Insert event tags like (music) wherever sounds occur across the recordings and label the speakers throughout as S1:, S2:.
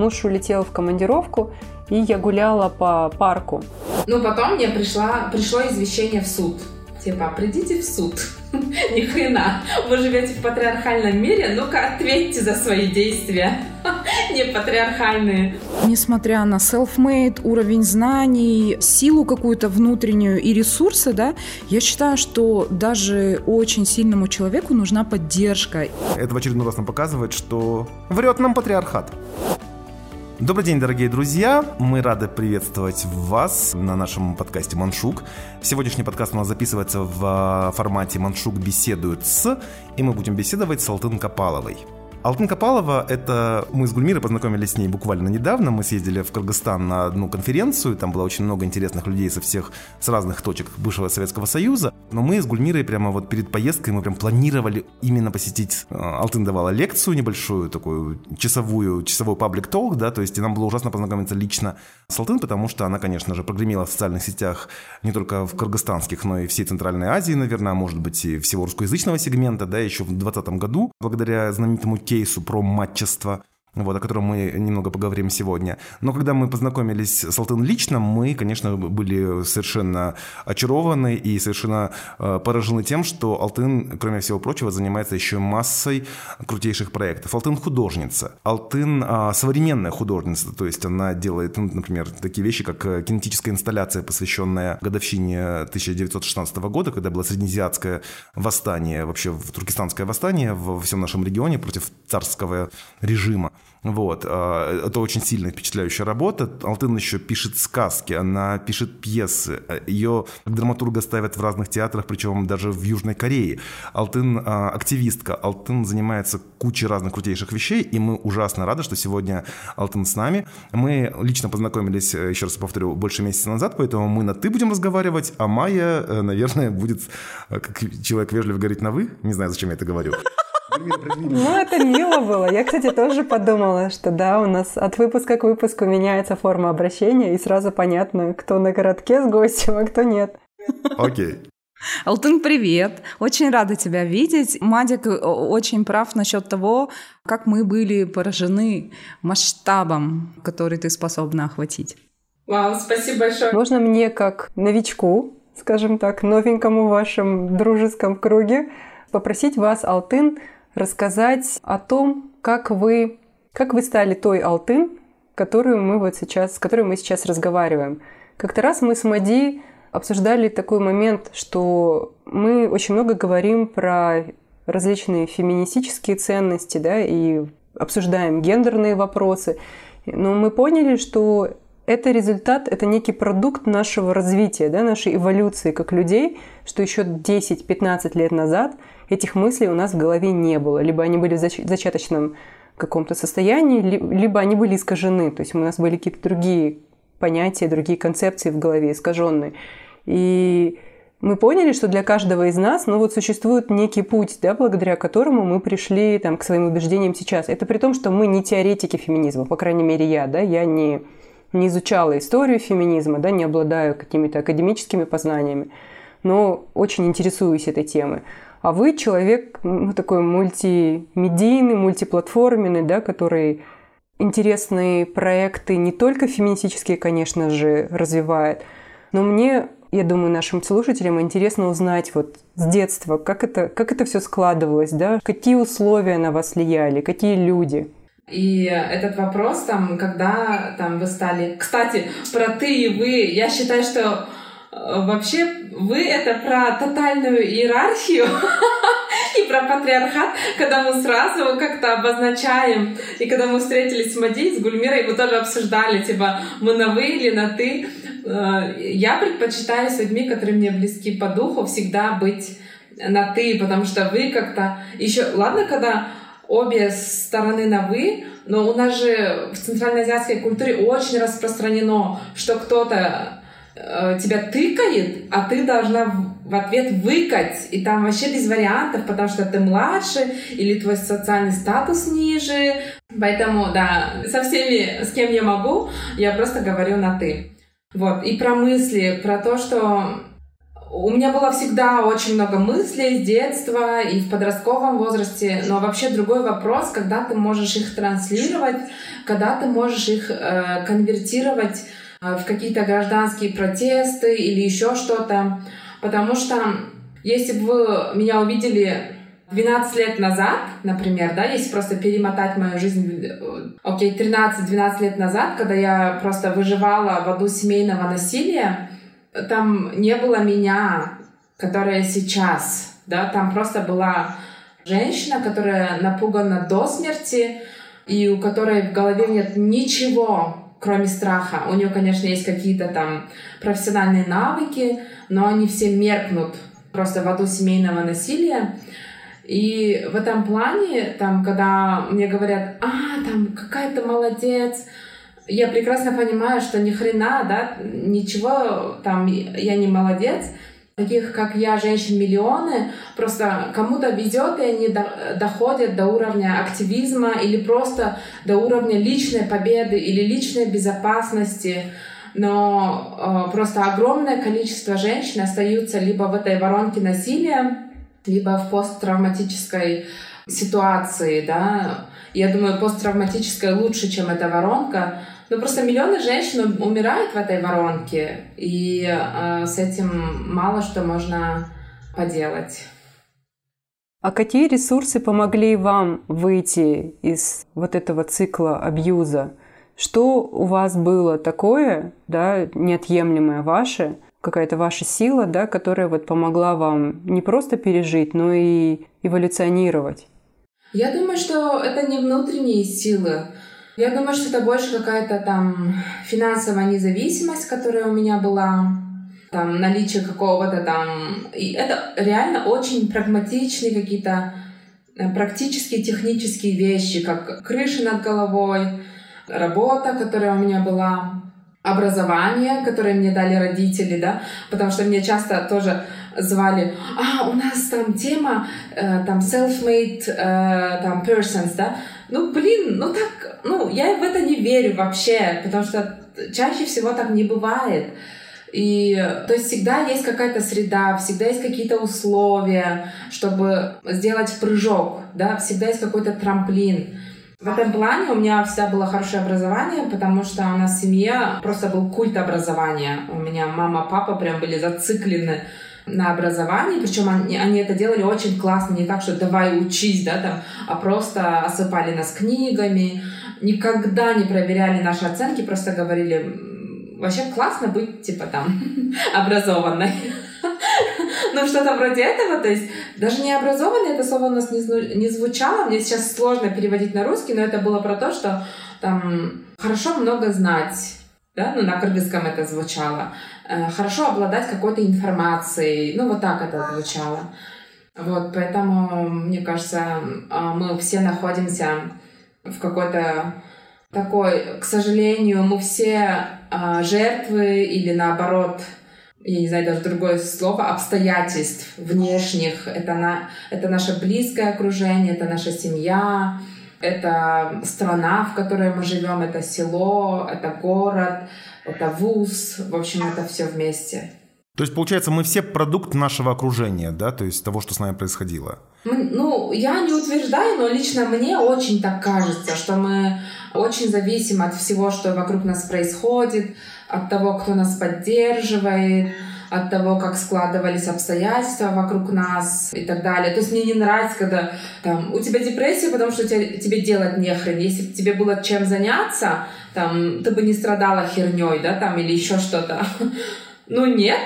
S1: Муж улетел в командировку, и я гуляла по парку.
S2: Ну, потом мне пришла, пришло извещение в суд. Типа, придите в суд. (laughs) Ни хрена. Вы живете в патриархальном мире, ну-ка ответьте за свои действия. (laughs) Не патриархальные.
S3: Несмотря на self-made, уровень знаний, силу какую-то внутреннюю и ресурсы, да, я считаю, что даже очень сильному человеку нужна поддержка.
S4: Это в очередной раз нам показывает, что врет нам патриархат. Добрый день, дорогие друзья! Мы рады приветствовать вас на нашем подкасте «Маншук». Сегодняшний подкаст у нас записывается в а, формате «Маншук беседует с», и мы будем беседовать с Алтын Капаловой. Алтын Капалова, это мы с Гульмирой познакомились с ней буквально недавно. Мы съездили в Кыргызстан на одну конференцию, там было очень много интересных людей со всех, с разных точек бывшего Советского Союза. Но мы с Гульмирой прямо вот перед поездкой мы прям планировали именно посетить. Э, Алтын давала лекцию небольшую, такую часовую, часовой паблик толк, да, то есть и нам было ужасно познакомиться лично с Алтын, потому что она, конечно же, прогремела в социальных сетях не только в кыргызстанских, но и всей Центральной Азии, наверное, может быть и всего русскоязычного сегмента, да, еще в 2020 году, благодаря знаменитому кейсу про матчество вот, о котором мы немного поговорим сегодня. Но когда мы познакомились с Алтын лично, мы, конечно, были совершенно очарованы и совершенно э, поражены тем, что Алтын, кроме всего прочего, занимается еще массой крутейших проектов. Алтын художница, Алтын э, современная художница, то есть она делает, ну, например, такие вещи, как э, кинетическая инсталляция, посвященная годовщине 1916 года, когда было среднеазиатское восстание, вообще туркестанское восстание во всем нашем регионе против царского режима. Вот. А, это очень сильная, впечатляющая работа. Алтын еще пишет сказки, она пишет пьесы. Ее драматурга ставят в разных театрах, причем даже в Южной Корее. Алтын а, активистка. Алтын занимается кучей разных крутейших вещей, и мы ужасно рады, что сегодня Алтын с нами. Мы лично познакомились, э, еще раз повторю, больше месяца назад, поэтому мы на «ты» будем разговаривать, а Майя, э, наверное, будет, э, как человек вежливо говорить на «вы». Не знаю, зачем я это говорю.
S1: Ну, это мило было. Я, кстати, тоже подумала, что да, у нас от выпуска к выпуску меняется форма обращения, и сразу понятно, кто на городке с гостем, а кто нет.
S4: Окей.
S3: Алтын, привет! Очень рада тебя видеть. Мадик э, очень прав насчет того, как мы были поражены масштабом, который ты способна охватить.
S2: Вау, спасибо большое.
S1: Можно мне как новичку, скажем так, новенькому в вашем дружеском круге, попросить вас, Алтын, рассказать о том, как вы, как вы стали той Алтын, которую мы вот сейчас, с которой мы сейчас разговариваем. Как-то раз мы с Мади обсуждали такой момент, что мы очень много говорим про различные феминистические ценности, да, и обсуждаем гендерные вопросы. Но мы поняли, что это результат, это некий продукт нашего развития, да, нашей эволюции как людей, что еще 10-15 лет назад – этих мыслей у нас в голове не было. Либо они были в зачаточном каком-то состоянии, либо они были искажены. То есть у нас были какие-то другие понятия, другие концепции в голове искаженные. И мы поняли, что для каждого из нас ну, вот существует некий путь, да, благодаря которому мы пришли там, к своим убеждениям сейчас. Это при том, что мы не теоретики феминизма, по крайней мере я, да, я не, не изучала историю феминизма, да, не обладаю какими-то академическими познаниями, но очень интересуюсь этой темой. А вы человек ну, такой мультимедийный, мультиплатформенный, да, который интересные проекты не только феминистические, конечно же, развивает, но мне, я думаю, нашим слушателям интересно узнать вот с детства, как это, как это все складывалось, да, какие условия на вас влияли, какие люди.
S2: И этот вопрос, там, когда там, вы стали... Кстати, про ты и вы, я считаю, что Э, вообще, вы это про тотальную иерархию (laughs) и про патриархат, когда мы сразу как-то обозначаем. И когда мы встретились с Мади, с Гульмирой, мы тоже обсуждали, типа, мы на вы или на ты. Э, я предпочитаю с людьми, которые мне близки по духу, всегда быть на ты, потому что вы как-то еще... Ладно, когда обе стороны на «вы», но у нас же в центральноазиатской культуре очень распространено, что кто-то Э, тебя тыкает, а ты должна в ответ выкать. И там вообще без вариантов, потому что ты младше или твой социальный статус ниже. Поэтому, да, со всеми, с кем я могу, я просто говорю на «ты». Вот. И про мысли, про то, что у меня было всегда очень много мыслей с детства и в подростковом возрасте, но вообще другой вопрос, когда ты можешь их транслировать, когда ты можешь их э, конвертировать э, в какие-то гражданские протесты или еще что-то. Потому что если бы вы меня увидели 12 лет назад, например, да, если просто перемотать мою жизнь, э, окей, okay, 13-12 лет назад, когда я просто выживала в аду семейного насилия, там не было меня, которая сейчас, да, там просто была женщина, которая напугана до смерти, и у которой в голове нет ничего, кроме страха. У нее, конечно, есть какие-то там профессиональные навыки, но они все меркнут просто в аду семейного насилия. И в этом плане, там, когда мне говорят, а, там, какая то молодец, я прекрасно понимаю, что ни хрена, да, ничего, там, я не молодец, таких, как я, женщин миллионы, просто кому-то везет, и они до, доходят до уровня активизма или просто до уровня личной победы или личной безопасности. Но э, просто огромное количество женщин остаются либо в этой воронке насилия, либо в посттравматической ситуации, да. Я думаю, посттравматическая лучше, чем эта воронка, ну, просто миллионы женщин умирают в этой воронке, и э, с этим мало что можно поделать.
S1: А какие ресурсы помогли вам выйти из вот этого цикла абьюза? Что у вас было такое, да, неотъемлемое ваше, какая-то ваша сила, да, которая вот помогла вам не просто пережить, но и эволюционировать?
S2: Я думаю, что это не внутренние силы. Я думаю, что это больше какая-то там финансовая независимость, которая у меня была, там наличие какого-то там... И это реально очень прагматичные какие-то э, практические технические вещи, как крыша над головой, работа, которая у меня была, образование, которое мне дали родители, да, потому что мне часто тоже звали, а, у нас там тема, э, там, self-made, э, там, persons, да, ну, блин, ну так, ну, я в это не верю вообще, потому что чаще всего так не бывает. И то есть всегда есть какая-то среда, всегда есть какие-то условия, чтобы сделать прыжок, да, всегда есть какой-то трамплин. В этом плане у меня всегда было хорошее образование, потому что у нас в семье просто был культ образования. У меня мама, папа прям были зациклены на образовании, причем они, они это делали очень классно, не так, что давай учись, да, там, а просто осыпали нас книгами, никогда не проверяли наши оценки, просто говорили, вообще классно быть, типа, там, (laughs) образованной. (laughs) Ну, что-то вроде этого, то есть даже не образованный, это слово у нас не звучало, мне сейчас сложно переводить на русский, но это было про то, что там хорошо много знать, да, ну, на кыргызском это звучало, э, хорошо обладать какой-то информацией, ну, вот так это звучало. Вот, поэтому, мне кажется, а, мы все находимся в какой-то такой, к сожалению, мы все а, жертвы или наоборот, я не знаю даже другое слово, обстоятельств внешних. Это, на, это наше близкое окружение, это наша семья, это страна, в которой мы живем, это село, это город, это вуз. В общем, это все вместе.
S4: То есть, получается, мы все продукт нашего окружения, да, то есть того, что с нами происходило.
S2: Ну, я не утверждаю, но лично мне очень так кажется, что мы очень зависим от всего, что вокруг нас происходит, от того, кто нас поддерживает, от того, как складывались обстоятельства вокруг нас и так далее. То есть мне не нравится, когда там, у тебя депрессия, потому что тебе, тебе делать нехрен. Если бы тебе было чем заняться, там, ты бы не страдала херней, да, там, или еще что-то. (laughs) Ну нет,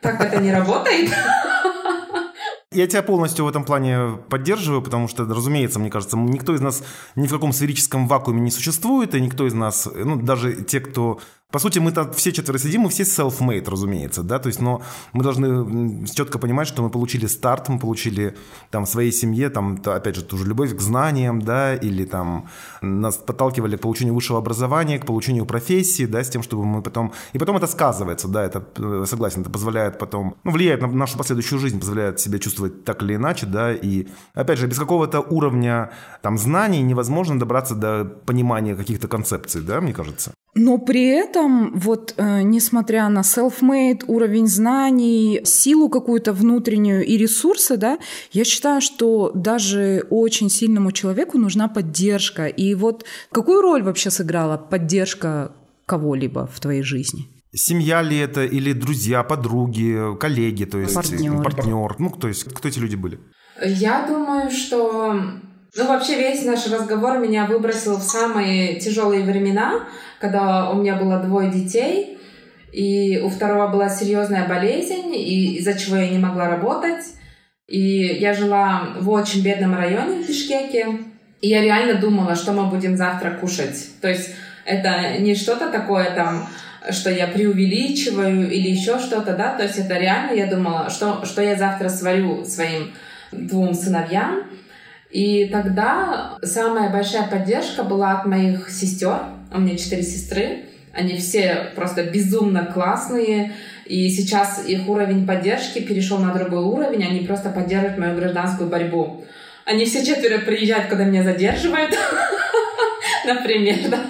S2: так это не работает. (laughs)
S4: Я тебя полностью в этом плане поддерживаю, потому что, разумеется, мне кажется, никто из нас ни в каком сферическом вакууме не существует, и никто из нас, ну, даже те, кто по сути, мы там все четверо сидим, мы все self-made, разумеется, да, то есть, но мы должны четко понимать, что мы получили старт, мы получили там в своей семье, там, опять же, ту же любовь к знаниям, да, или там нас подталкивали к получению высшего образования, к получению профессии, да, с тем, чтобы мы потом... И потом это сказывается, да, это, э, согласен, это позволяет потом, ну, влияет на нашу последующую жизнь, позволяет себя чувствовать так или иначе, да, и, опять же, без какого-то уровня там знаний невозможно добраться до понимания каких-то концепций, да, мне кажется.
S3: Но при этом этом, вот э, несмотря на self-made, уровень знаний, силу какую-то внутреннюю и ресурсы, да, я считаю, что даже очень сильному человеку нужна поддержка. И вот какую роль вообще сыграла поддержка кого-либо в твоей жизни?
S4: Семья ли это или друзья, подруги, коллеги, то есть
S3: партнер.
S4: партнер. Ну, то есть кто эти люди были?
S2: Я думаю, что ну, вообще весь наш разговор меня выбросил в самые тяжелые времена, когда у меня было двое детей, и у второго была серьезная болезнь, и из-за чего я не могла работать. И я жила в очень бедном районе в Бишкеке, и я реально думала, что мы будем завтра кушать. То есть это не что-то такое там, что я преувеличиваю или еще что-то, да, то есть это реально я думала, что, что я завтра сварю своим двум сыновьям. И тогда самая большая поддержка была от моих сестер. У меня четыре сестры. Они все просто безумно классные. И сейчас их уровень поддержки перешел на другой уровень. Они просто поддерживают мою гражданскую борьбу. Они все четверо приезжают, когда меня задерживают. (laughs) Например, да.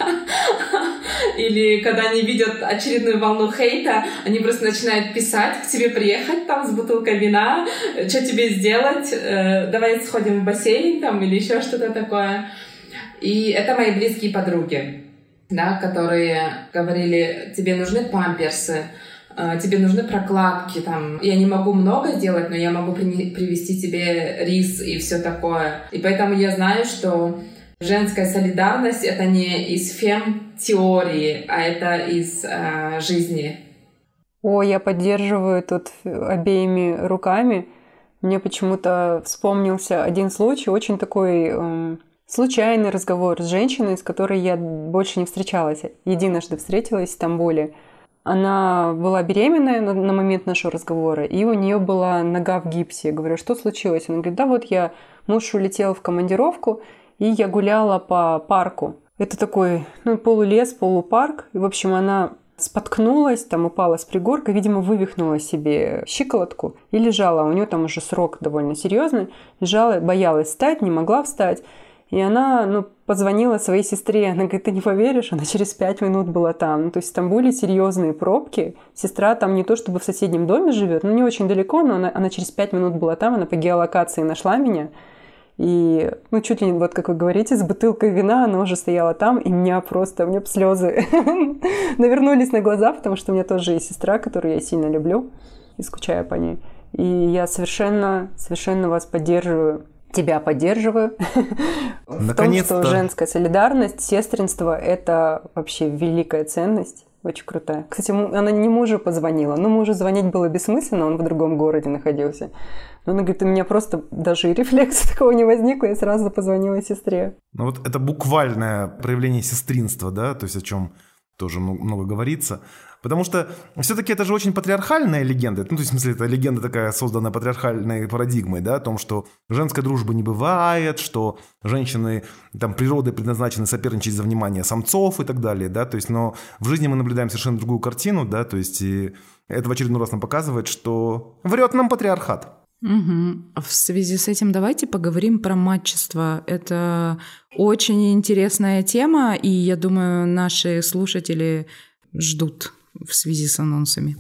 S2: Или когда они видят очередную волну хейта, они просто начинают писать, к тебе приехать там с бутылкой вина, что тебе сделать, э, давай сходим в бассейн там или еще что-то такое. И это мои близкие подруги, да, которые говорили, тебе нужны памперсы, э, тебе нужны прокладки, там, я не могу много сделать, но я могу привести тебе рис и все такое. И поэтому я знаю, что Женская солидарность — это не из фем-теории, а это из э, жизни.
S1: О, я поддерживаю тут обеими руками. Мне почему-то вспомнился один случай, очень такой э, случайный разговор с женщиной, с которой я больше не встречалась. Единожды встретилась в Стамбуле. Она была беременная на, на момент нашего разговора, и у нее была нога в гипсе. Я говорю, что случилось? Она говорит, да вот я, муж улетел в командировку, и я гуляла по парку. Это такой, ну, полулес, полупарк. И, в общем, она споткнулась, там упала с пригорка, видимо, вывихнула себе щиколотку и лежала. У нее там уже срок довольно серьезный. Лежала, боялась встать, не могла встать. И она, ну, позвонила своей сестре. Она говорит, ты не поверишь, она через пять минут была там. Ну, то есть там были серьезные пробки. Сестра там не то чтобы в соседнем доме живет, но не очень далеко, но она, она через пять минут была там, она по геолокации нашла меня. И, ну, чуть ли не, вот как вы говорите, с бутылкой вина она уже стояла там, и меня просто, у меня слезы (laughs) навернулись на глаза, потому что у меня тоже есть сестра, которую я сильно люблю и скучаю по ней. И я совершенно, совершенно вас поддерживаю тебя поддерживаю (laughs) в том, что женская солидарность, сестринство – это вообще великая ценность. Очень крутая. Кстати, она не мужу позвонила. Ну, мужу звонить было бессмысленно, он в другом городе находился. Но она говорит, у меня просто даже и рефлекса (laughs) такого не возникло, я сразу позвонила сестре.
S4: Ну вот это буквальное проявление сестринства, да, то есть о чем тоже много говорится. Потому что все-таки это же очень патриархальная легенда. Ну, то есть, в смысле, это легенда такая, созданная патриархальной парадигмой, да, о том, что женской дружбы не бывает, что женщины там природой предназначены соперничать за внимание самцов и так далее, да, то есть, но в жизни мы наблюдаем совершенно другую картину, да, то есть, и это в очередной раз нам показывает, что врет нам патриархат.
S3: Угу. В связи с этим давайте поговорим про матчество. Это очень интересная тема, и я думаю, наши слушатели ждут в связи с анонсами.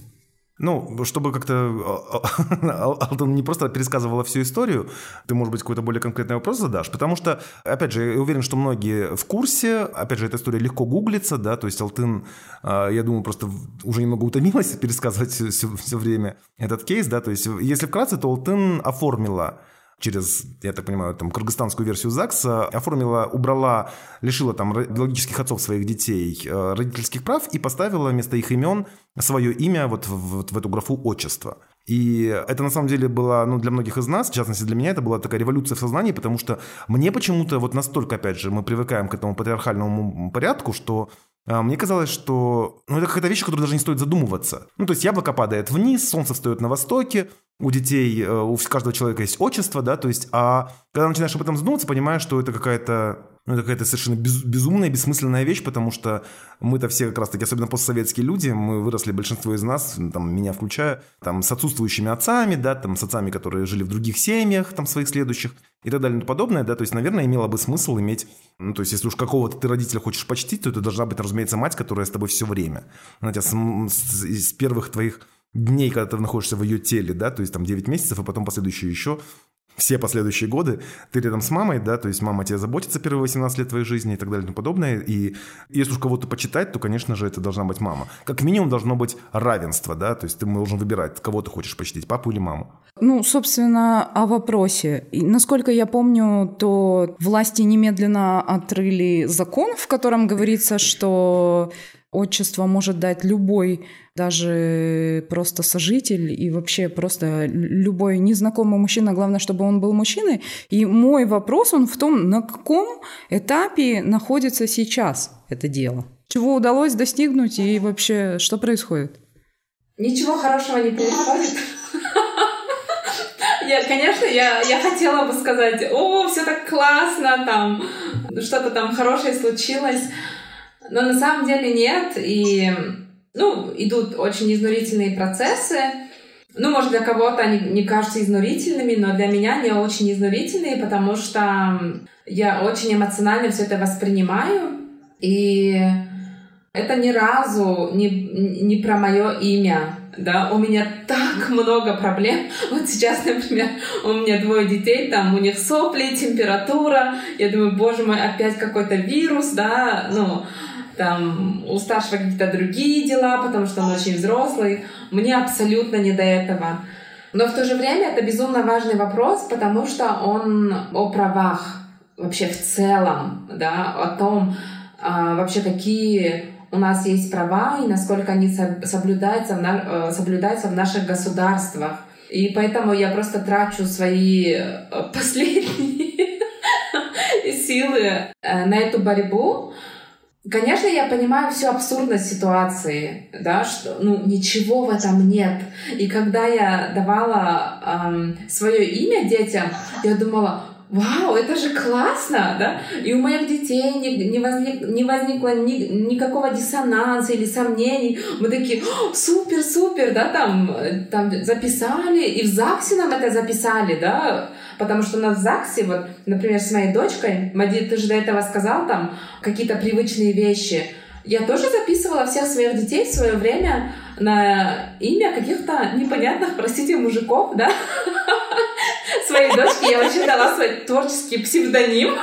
S4: Ну, чтобы как-то а, а, Алтон не просто пересказывала всю историю, ты, может быть, какой-то более конкретный вопрос задашь, потому что, опять же, я уверен, что многие в курсе, опять же, эта история легко гуглится, да, то есть Алтын, а, я думаю, просто уже немного утомилась (laughs) пересказывать все, все время этот кейс, да, то есть если вкратце, то Алтын оформила через, я так понимаю, там, кыргызстанскую версию ЗАГСа, оформила, убрала, лишила там биологических отцов своих детей э, родительских прав и поставила вместо их имен свое имя вот в, вот в эту графу отчества. И это на самом деле было, ну, для многих из нас, в частности для меня, это была такая революция в сознании, потому что мне почему-то вот настолько, опять же, мы привыкаем к этому патриархальному порядку, что а, мне казалось, что ну, это какая-то вещь, о которой даже не стоит задумываться. Ну, то есть яблоко падает вниз, солнце встает на востоке, у детей, э, у каждого человека есть отчество, да, то есть, а когда начинаешь об этом задумываться, понимаешь, что это какая-то ну, это какая-то совершенно без, безумная, бессмысленная вещь, потому что мы-то все как раз-таки, особенно постсоветские люди, мы выросли, большинство из нас, там, меня включая, там, с отсутствующими отцами, да, там, с отцами, которые жили в других семьях, там, своих следующих и так далее и подобное, да, то есть, наверное, имело бы смысл иметь, ну, то есть, если уж какого-то ты родителя хочешь почтить, то это должна быть, разумеется, мать, которая с тобой все время. Она тебя с, с, с первых твоих дней, когда ты находишься в ее теле, да, то есть там 9 месяцев, и потом последующие еще все последующие годы ты рядом с мамой, да, то есть мама тебя заботится первые 18 лет твоей жизни и так далее и тому подобное. И если уж кого-то почитать, то, конечно же, это должна быть мама. Как минимум должно быть равенство, да, то есть ты должен выбирать, кого ты хочешь почтить, папу или маму.
S3: Ну, собственно, о вопросе. И, насколько я помню, то власти немедленно отрыли закон, в котором говорится, что отчество может дать любой даже просто сожитель и вообще просто любой незнакомый мужчина, главное, чтобы он был мужчиной. И мой вопрос, он в том, на каком этапе находится сейчас это дело? Чего удалось достигнуть и вообще что происходит?
S2: Ничего хорошего не происходит. Я, конечно, я, я хотела бы сказать, о, все так классно, там, что-то там хорошее случилось. Но на самом деле нет. И ну, идут очень изнурительные процессы. Ну, может, для кого-то они не кажутся изнурительными, но для меня они очень изнурительные, потому что я очень эмоционально все это воспринимаю. И это ни разу не, не про мое имя. Да, у меня так много проблем. Вот сейчас, например, у меня двое детей, там у них сопли, температура. Я думаю, боже мой, опять какой-то вирус, да, ну, там у старшего какие-то другие дела, потому что он очень взрослый. Мне абсолютно не до этого. Но в то же время это безумно важный вопрос, потому что он о правах вообще в целом, да, о том, а, вообще какие у нас есть права и насколько они соблюдаются в, на, э, соблюдаются в наших государствах. И поэтому я просто трачу свои э, (laughs) последние (laughs) силы э, на эту борьбу, Конечно, я понимаю всю абсурдность ситуации, да, что ну ничего в этом нет. И когда я давала эм, свое имя детям, я думала, вау, это же классно, да? И у моих детей не, не, возник, не возникло ни, никакого диссонанса или сомнений. Мы такие, супер, супер, да, там, там записали, и в ЗАГСе нам это записали, да, Потому что у нас в ЗАГСе, вот, например, с моей дочкой, Мади, ты же до этого сказал там какие-то привычные вещи. Я тоже записывала всех своих детей в свое время на имя каких-то непонятных, простите, мужиков, да? (laughs) Своей дочке я вообще дала свой творческий псевдоним,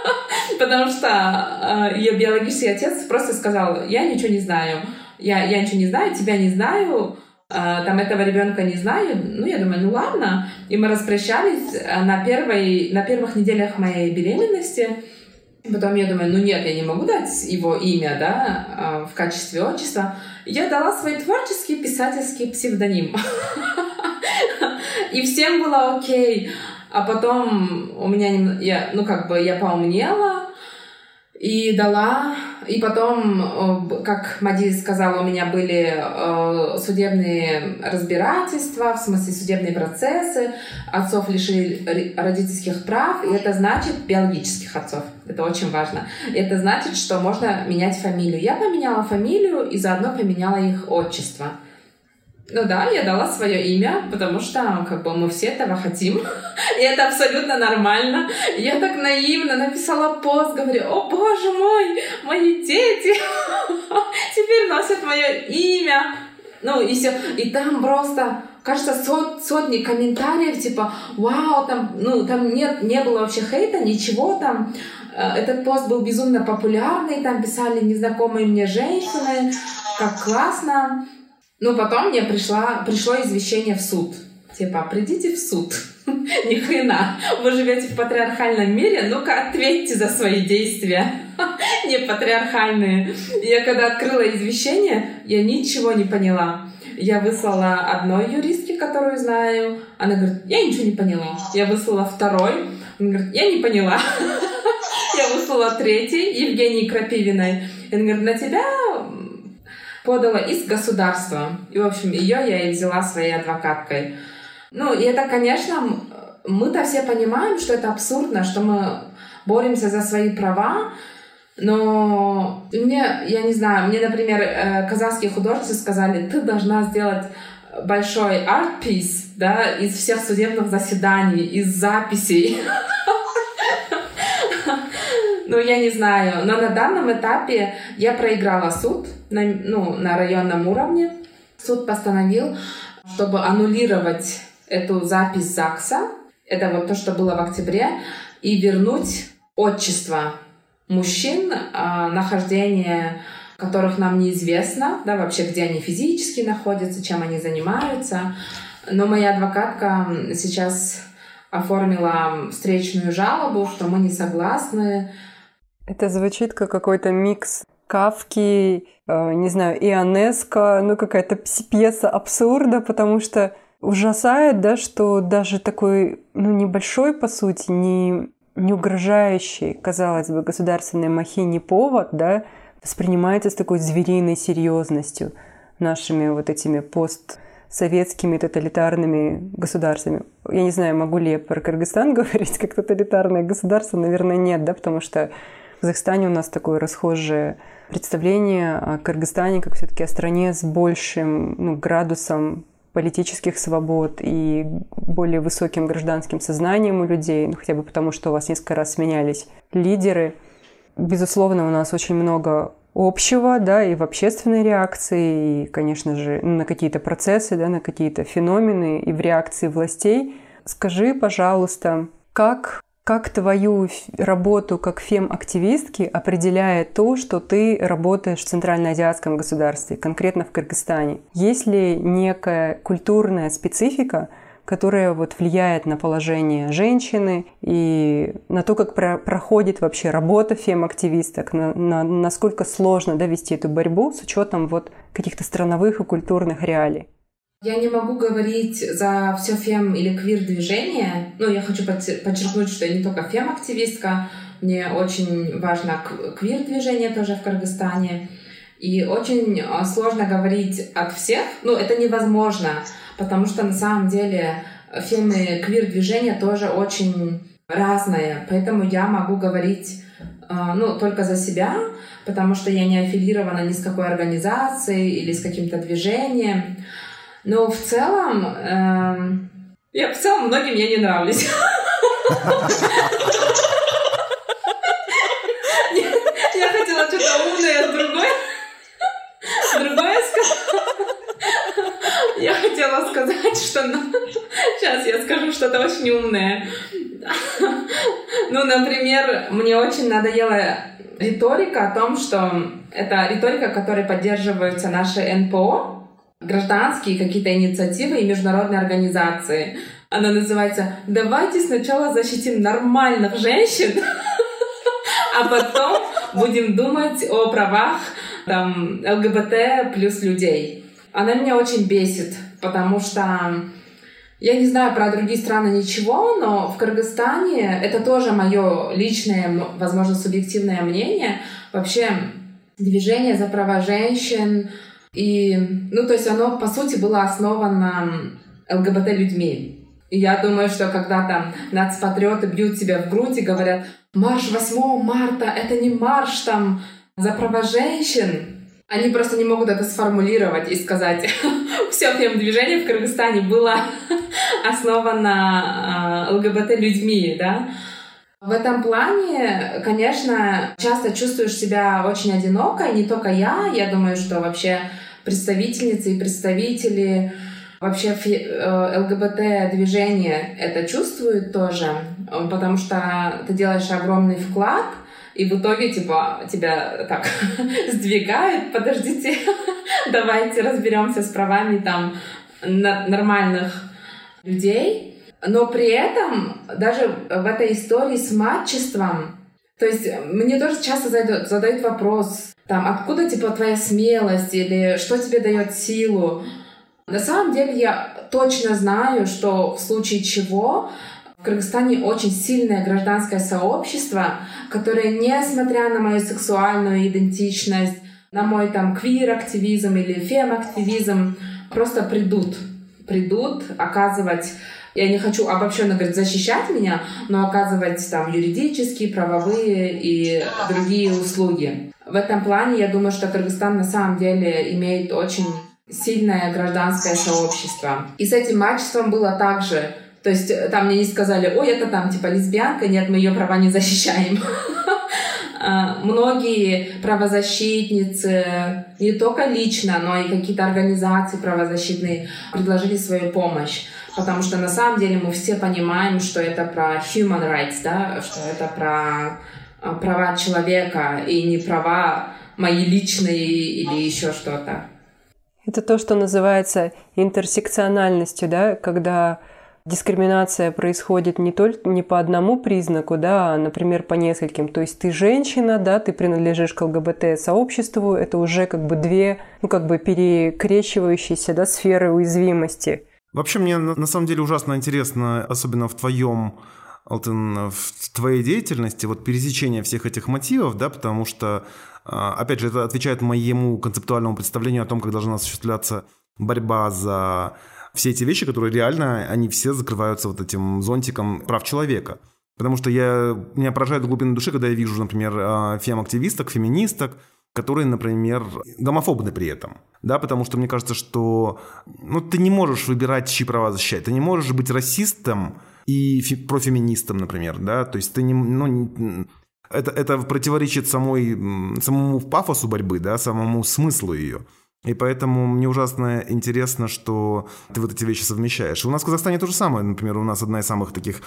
S2: (laughs) потому что э, ее биологический отец просто сказал, я ничего не знаю, я, я ничего не знаю, тебя не знаю, а, там этого ребенка не знаю, ну, я думаю, ну ладно. И мы распрощались а, на, первой, на первых неделях моей беременности. Потом я думаю, ну нет, я не могу дать его имя, да, а, в качестве отчества. Я дала свой творческий писательский псевдоним. (laughs) И всем было окей. А потом у меня, я, ну как бы я поумнела, и дала. И потом, э, как Мади сказала, у меня были э, судебные разбирательства, в смысле судебные процессы. Отцов лишили родительских прав, и это значит биологических отцов. Это очень важно. Это значит, что можно менять фамилию. Я поменяла фамилию и заодно поменяла их отчество. Ну да, я дала свое имя, потому что как бы мы все этого хотим. (laughs) И это абсолютно нормально. Я так наивно написала пост, говорю, о боже мой, мои дети (laughs) теперь носят мое имя. Ну и все. И там просто, кажется, сот, сотни комментариев, типа, вау, там, ну, там нет, не было вообще хейта, ничего там. Э, этот пост был безумно популярный, там писали незнакомые мне женщины, как классно. Ну, потом мне пришла, пришло извещение в суд. Типа, придите в суд. (laughs) Ни хрена. Вы живете в патриархальном мире, ну-ка ответьте за свои действия. (laughs) Не патриархальные. Я когда открыла извещение, я ничего не поняла. Я выслала одной юристке, которую знаю. Она говорит, я ничего не поняла. Я выслала второй. Она говорит, я не поняла. (laughs) Я выслала третий, Евгении Крапивиной. Она говорит, на тебя подала иск государства. И, в общем, ее я и взяла своей адвокаткой. Ну, и это, конечно, мы-то все понимаем, что это абсурдно, что мы боремся за свои права, но мне, я не знаю, мне, например, э, казахские художницы сказали, ты должна сделать большой арт-пис, да, из всех судебных заседаний, из записей. (laughs) Ну, я не знаю. Но на данном этапе я проиграла суд на, ну, на районном уровне. Суд постановил, чтобы аннулировать эту запись ЗАГСа, это вот то, что было в октябре, и вернуть отчество мужчин, а, нахождение которых нам неизвестно, да, вообще, где они физически находятся, чем они занимаются. Но моя адвокатка сейчас оформила встречную жалобу, что мы не согласны.
S1: Это звучит как какой-то микс Кавки, э, не знаю, Ионеско, ну какая-то пьеса абсурда, потому что ужасает, да, что даже такой, ну, небольшой, по сути, не, не угрожающий, казалось бы, государственной махине повод, да, воспринимается с такой звериной серьезностью нашими вот этими постсоветскими тоталитарными государствами. Я не знаю, могу ли я про Кыргызстан (laughs) говорить как тоталитарное государство, наверное, нет, да, потому что Казахстане у нас такое расхожее представление о Кыргызстане как все-таки о стране с большим ну, градусом политических свобод и более высоким гражданским сознанием у людей, ну хотя бы потому, что у вас несколько раз сменялись лидеры. Безусловно, у нас очень много общего, да, и в общественной реакции, и, конечно же, на какие-то процессы, да, на какие-то феномены, и в реакции властей. Скажи, пожалуйста, как как твою работу как фем-активистки определяет то, что ты работаешь в Центральноазиатском государстве, конкретно в Кыргызстане? Есть ли некая культурная специфика, которая вот влияет на положение женщины и на то, как про проходит вообще работа фем-активисток, на, на, насколько сложно довести эту борьбу с учетом вот каких-то страновых и культурных реалий?
S2: Я не могу говорить за все фем или квир-движение. Ну, я хочу подчеркнуть, что я не только фем-активистка, мне очень важно квир-движение тоже в Кыргызстане. И очень а, сложно говорить от всех. Ну, это невозможно, потому что на самом деле фемы квир-движение тоже очень разное. Поэтому я могу говорить а, ну, только за себя, потому что я не аффилирована ни с какой организацией или с каким-то движением. Но в целом, эм, я в целом многим я не нравлюсь. (laughs) Я хотела что-то умное, другое. Другое сказать. Я хотела сказать, что... Сейчас я скажу что-то очень умное. Ну, например, мне очень надоела риторика о том, что это риторика, которой поддерживаются наши НПО, гражданские какие-то инициативы и международные организации. Она называется «Давайте сначала защитим нормальных женщин, (laughs) а потом будем думать о правах там, ЛГБТ плюс людей». Она меня очень бесит, потому что я не знаю про другие страны ничего, но в Кыргызстане это тоже мое личное, возможно, субъективное мнение. Вообще движение за права женщин, и, ну, то есть оно, по сути, было основано ЛГБТ-людьми. Я думаю, что когда там нацпатриоты бьют себя в грудь и говорят, марш 8 марта, это не марш там за права женщин, они просто не могут это сформулировать и сказать, (laughs) все фем-движение в Кыргызстане было (laughs) основано а, ЛГБТ-людьми, да. В этом плане, конечно, часто чувствуешь себя очень одиноко, и не только я, я думаю, что вообще представительницы и представители вообще э, ЛГБТ-движения это чувствуют тоже, потому что ты делаешь огромный вклад, и в итоге, типа, тебя так (laughs) сдвигают, подождите, (laughs) давайте разберемся с правами там нормальных людей. Но при этом даже в этой истории с матчеством, то есть мне тоже часто задают, задают вопрос, там, откуда, типа, твоя смелость или что тебе дает силу. На самом деле я точно знаю, что в случае чего в Кыргызстане очень сильное гражданское сообщество, которое, несмотря на мою сексуальную идентичность, на мой там квир-активизм или фем-активизм, просто придут придут оказывать я не хочу обобщенно говорить защищать меня, но оказывать там юридические, правовые и другие услуги. В этом плане я думаю, что Кыргызстан на самом деле имеет очень сильное гражданское сообщество. И с этим мачеством было также. То есть э, там мне не сказали, ой, это там типа лесбиянка, нет, мы ее права не защищаем. (laughs) А, многие правозащитницы, не только лично, но и какие-то организации правозащитные предложили свою помощь. Потому что на самом деле мы все понимаем, что это про human rights, да, что это про а, права человека и не права мои личные или еще что-то.
S1: Это то, что называется интерсекциональностью, да, когда дискриминация происходит не только не по одному признаку, да, а, например, по нескольким. То есть ты женщина, да, ты принадлежишь к ЛГБТ-сообществу, это уже как бы две, ну, как бы перекрещивающиеся, да, сферы уязвимости.
S4: Вообще мне на самом деле ужасно интересно, особенно в твоем Алтын, в твоей деятельности, вот пересечение всех этих мотивов, да, потому что, а, опять же, это отвечает моему концептуальному представлению о том, как должна осуществляться борьба за все эти вещи, которые реально, они все закрываются вот этим зонтиком прав человека. Потому что я, меня поражает глубина души, когда я вижу, например, а, фем-активисток, феминисток, которые, например, гомофобны при этом. Да, потому что мне кажется, что ну, ты не можешь выбирать, чьи права защищать. Ты не можешь быть расистом и фи- профеминистом, например. Да? То есть ты не, ну, это, это противоречит самой, самому пафосу борьбы, да, самому смыслу ее. И поэтому мне ужасно интересно, что ты вот эти вещи совмещаешь. У нас в Казахстане то же самое. Например, у нас одна из самых таких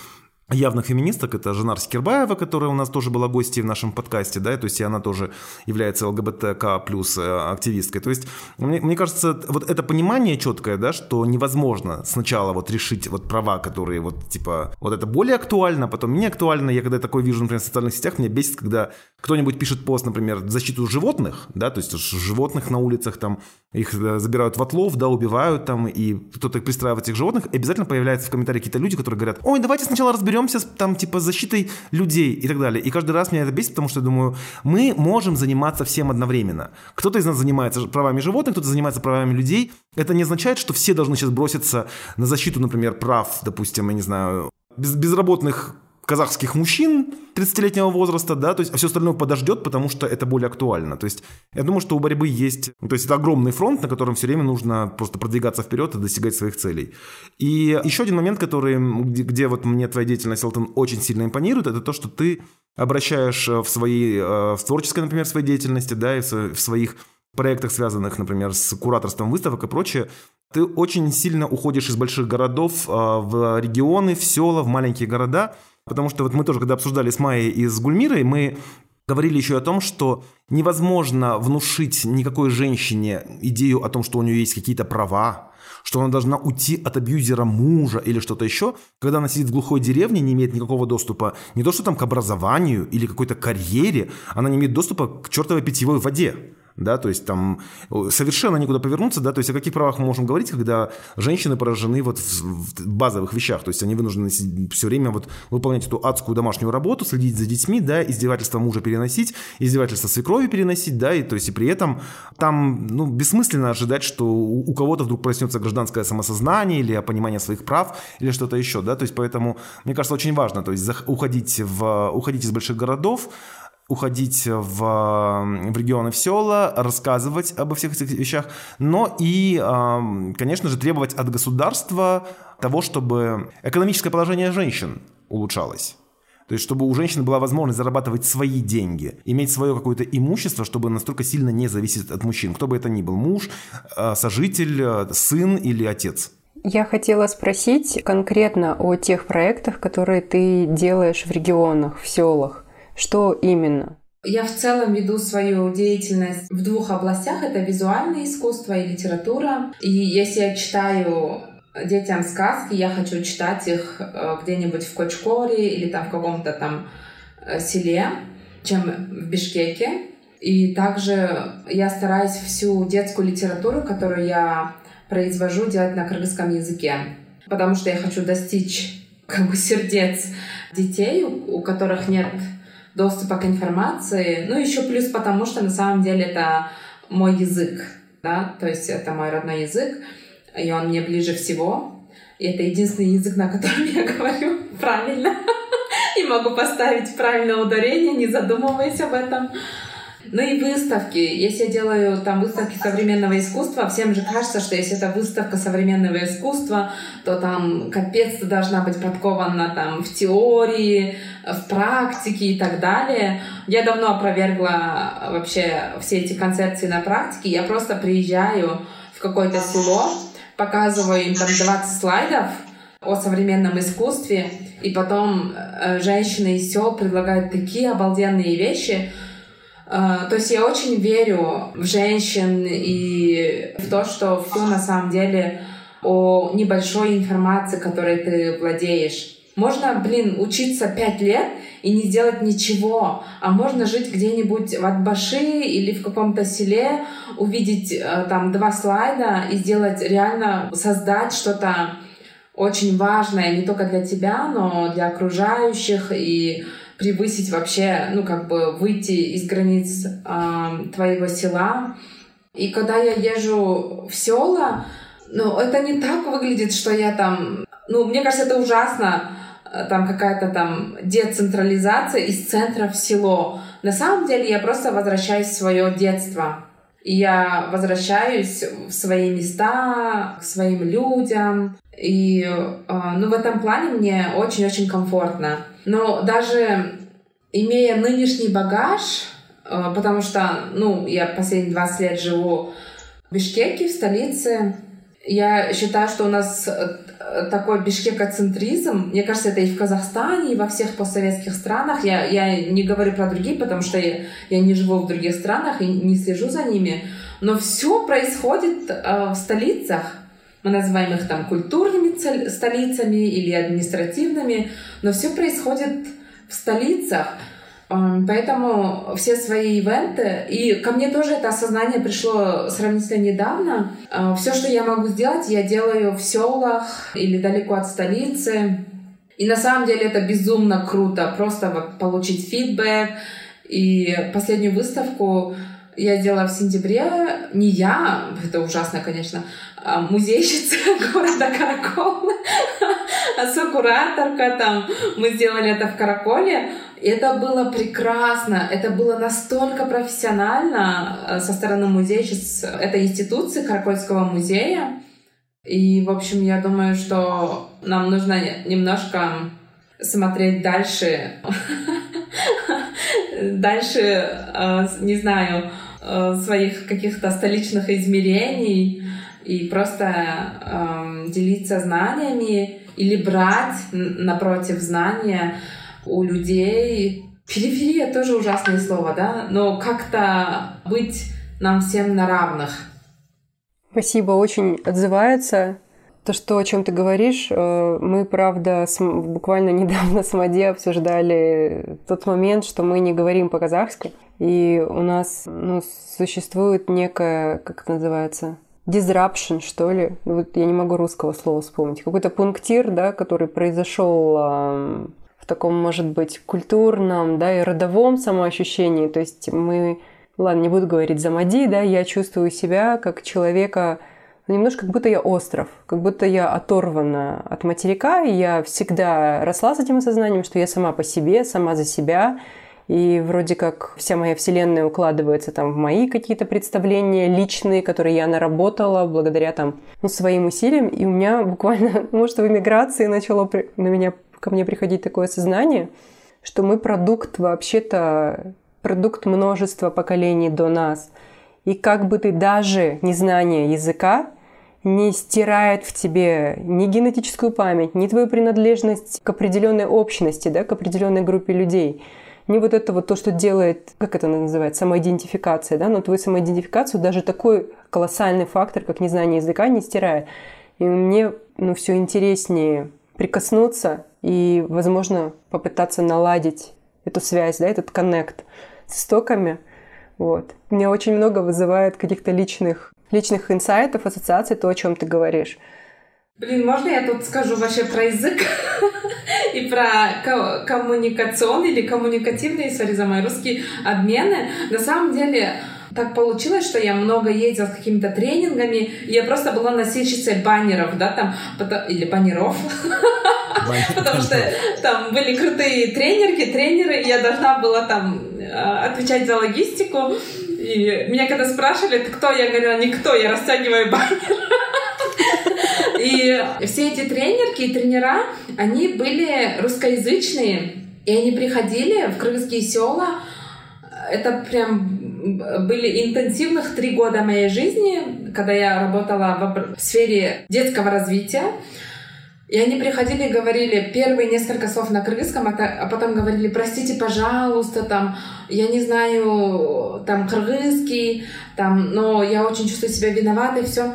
S4: явных феминисток, это Жанар Скирбаева, которая у нас тоже была гостьей в нашем подкасте, да, то есть и она тоже является ЛГБТК плюс э, активисткой. То есть мне, мне кажется, вот это понимание четкое, да, что невозможно сначала вот решить вот права, которые вот типа, вот это более актуально, потом не актуально. Я когда такое вижу, например, в социальных сетях, меня бесит, когда кто-нибудь пишет пост, например, в защиту животных, да, то есть животных на улицах там, их э, забирают в отлов, да, убивают там, и кто-то пристраивает этих животных, и обязательно появляются в комментариях какие-то люди, которые говорят, ой, давайте сначала разберем разберемся с, там, типа, защитой людей и так далее. И каждый раз меня это бесит, потому что я думаю, мы можем заниматься всем одновременно. Кто-то из нас занимается правами животных, кто-то занимается правами людей. Это не означает, что все должны сейчас броситься на защиту, например, прав, допустим, я не знаю, без, безработных казахских мужчин 30-летнего возраста, да, то есть а все остальное подождет, потому что это более актуально. То есть я думаю, что у борьбы есть, то есть это огромный фронт, на котором все время нужно просто продвигаться вперед и достигать своих целей. И еще один момент, который, где, где вот мне твоя деятельность, Алтон, очень сильно импонирует, это то, что ты обращаешь э, в своей, э, в творческой, например, своей деятельности, да, и в своих проектах, связанных, например, с кураторством выставок и прочее, ты очень сильно уходишь из больших городов э, в регионы, в села, в маленькие города, Потому что вот мы тоже, когда обсуждали с Майей и с Гульмирой, мы говорили еще о том, что невозможно внушить никакой женщине идею о том, что у нее есть какие-то права, что она должна уйти от абьюзера мужа или что-то еще, когда она сидит в глухой деревне, не имеет никакого доступа не то что там к образованию или какой-то карьере, она не имеет доступа к чертовой питьевой воде да, то есть там совершенно никуда повернуться, да, то есть о каких правах мы можем говорить, когда женщины поражены вот в, в базовых вещах, то есть они вынуждены все время вот выполнять эту адскую домашнюю работу, следить за детьми, да, издевательство мужа переносить, издевательство свекрови переносить, да, и то есть и при этом там, ну, бессмысленно ожидать, что у, у кого-то вдруг проснется гражданское самосознание или понимание своих прав или что-то еще, да, то есть поэтому, мне кажется, очень важно, то есть уходить, в, уходить из больших городов, уходить в, в регионы, в села, рассказывать обо всех этих вещах, но и, конечно же, требовать от государства того, чтобы экономическое положение женщин улучшалось. То есть, чтобы у женщины была возможность зарабатывать свои деньги, иметь свое какое-то имущество, чтобы настолько сильно не зависеть от мужчин. Кто бы это ни был, муж, а, сожитель, а, сын или отец.
S1: Я хотела спросить конкретно о тех проектах, которые ты делаешь в регионах, в селах. Что именно?
S2: Я в целом веду свою деятельность в двух областях. Это визуальное искусство и литература. И если я читаю детям сказки, я хочу читать их э, где-нибудь в Кочкоре или там в каком-то там э, селе, чем в Бишкеке. И также я стараюсь всю детскую литературу, которую я произвожу, делать на кыргызском языке. Потому что я хочу достичь (laughs) как бы сердец детей, у которых нет доступа к информации. Ну, еще плюс потому, что на самом деле это мой язык, да, то есть это мой родной язык. и он мне ближе всего. И это единственный язык, на котором я (laughs) говорю правильно. (laughs) И могу поставить правильное ударение, не задумываясь об этом. Ну и выставки. Если я делаю там выставки современного искусства, всем же кажется, что если это выставка современного искусства, то там капец ты должна быть подкована там в теории, в практике и так далее. Я давно опровергла вообще все эти концепции на практике. Я просто приезжаю в какое-то село, показываю им там 20 слайдов о современном искусстве, и потом э, женщины из сел предлагают такие обалденные вещи, то есть я очень верю в женщин и в то, что все на самом деле о небольшой информации, которой ты владеешь. Можно, блин, учиться пять лет и не сделать ничего, а можно жить где-нибудь в Атбаши или в каком-то селе, увидеть э, там два слайда и сделать реально, создать что-то очень важное не только для тебя, но для окружающих и превысить вообще, ну, как бы выйти из границ э, твоего села. И когда я езжу в села, ну, это не так выглядит, что я там... Ну, мне кажется, это ужасно, э, там какая-то там децентрализация из центра в село. На самом деле я просто возвращаюсь в свое детство. И я возвращаюсь в свои места, к своим людям. И э, ну, в этом плане мне очень-очень комфортно. Но даже имея нынешний багаж, э, потому что, ну, я последние 20 лет живу в Бишкеке, в столице, я считаю, что у нас э, такой бишкекоцентризм, мне кажется, это и в Казахстане, и во всех постсоветских странах. Я, я не говорю про другие, потому что я, я не живу в других странах и не слежу за ними. Но все происходит э, в столицах. Мы называем их там культурными столицами или административными, но все происходит в столицах. Эм, поэтому все свои ивенты, и ко мне тоже это осознание пришло сравнительно недавно. Э, все, что я могу сделать, я делаю в селах или далеко от столицы. И на самом деле это безумно круто, просто получить фидбэк. И последнюю выставку я сделала в сентябре, не я, это ужасно, конечно, а музейщица (laughs) города Каракол, (laughs) а сокураторка там, мы сделали это в Караколе, это было прекрасно, это было настолько профессионально э, со стороны музейщиц этой институции Каракольского музея, и, в общем, я думаю, что нам нужно немножко смотреть дальше, (laughs) дальше, э, не знаю, Э, своих каких-то столичных измерений и просто э, делиться знаниями или брать напротив знания у людей. Периферия тоже ужасное слово, да? Но как-то быть нам всем на равных.
S1: Спасибо, очень отзывается. То, что, о чем ты говоришь, э, мы, правда, буквально (laughs) недавно с Мади обсуждали тот момент, что мы не говорим по-казахски. И у нас ну, существует некая, как это называется, disruption, что ли. Вот я не могу русского слова вспомнить. Какой-то пунктир, да, который произошел в таком, может быть, культурном, да, и родовом самоощущении. То есть мы, ладно, не буду говорить за Мади, да, я чувствую себя как человека, ну, немножко как будто я остров, как будто я оторвана от материка, и я всегда росла с этим осознанием, что я сама по себе, сама за себя, и вроде как вся моя вселенная укладывается там в мои какие-то представления личные, которые я наработала благодаря там ну, своим усилиям. И у меня (laughs) буквально, может, в эмиграции начало на меня, ко мне приходить такое сознание, что мы продукт вообще-то, продукт множества поколений до нас. И как бы ты даже незнание языка не стирает в тебе ни генетическую память, ни твою принадлежность к определенной общности, да, к определенной группе людей – не вот это вот то, что делает, как это называется, самоидентификация, да, но твою самоидентификацию даже такой колоссальный фактор, как незнание языка, не стирает. И мне, ну, все интереснее прикоснуться и, возможно, попытаться наладить эту связь, да, этот коннект с истоками. Вот. Меня очень много вызывает каких-то личных, личных инсайтов, ассоциаций, то, о чем ты говоришь.
S2: Блин, можно я тут скажу вообще про язык и про коммуникационные или коммуникативные, сори за мои русские, обмены? На самом деле, Так получилось, что я много ездила с какими-то тренингами, я просто была носильщицей баннеров, да, там, или баннеров, потому что там были крутые тренерки, тренеры, и я должна была там э, отвечать за логистику, и меня когда спрашивали, кто, я говорила, никто, я растягиваю баннер. И все эти тренерки и тренера, они были русскоязычные, и они приходили в крымские села. Это прям были интенсивных три года моей жизни, когда я работала в сфере детского развития. И они приходили и говорили первые несколько слов на кыргызском, а потом говорили, простите, пожалуйста, там, я не знаю, там, кыргызский, там, но я очень чувствую себя виноватой, все